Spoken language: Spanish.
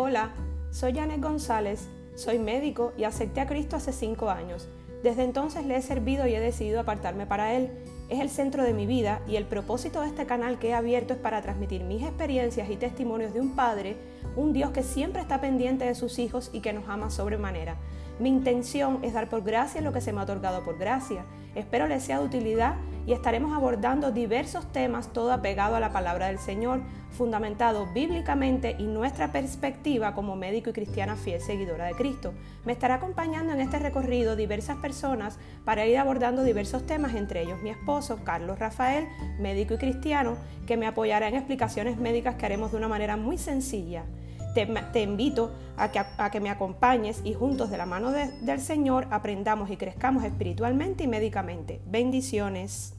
Hola, soy Janet González, soy médico y acepté a Cristo hace cinco años. Desde entonces le he servido y he decidido apartarme para Él. Es el centro de mi vida y el propósito de este canal que he abierto es para transmitir mis experiencias y testimonios de un Padre, un Dios que siempre está pendiente de sus hijos y que nos ama sobremanera. Mi intención es dar por gracia lo que se me ha otorgado por gracia. Espero les sea de utilidad y estaremos abordando diversos temas todo apegado a la palabra del Señor, fundamentado bíblicamente y nuestra perspectiva como médico y cristiana fiel seguidora de Cristo. Me estará acompañando en este recorrido diversas personas para ir abordando diversos temas, entre ellos mi esposo, Carlos Rafael, médico y cristiano, que me apoyará en explicaciones médicas que haremos de una manera muy sencilla. Te, invito a que, me acompañes y juntos de la mano del Señor aprendamos y crezcamos espiritualmente y médicamente. Bendiciones.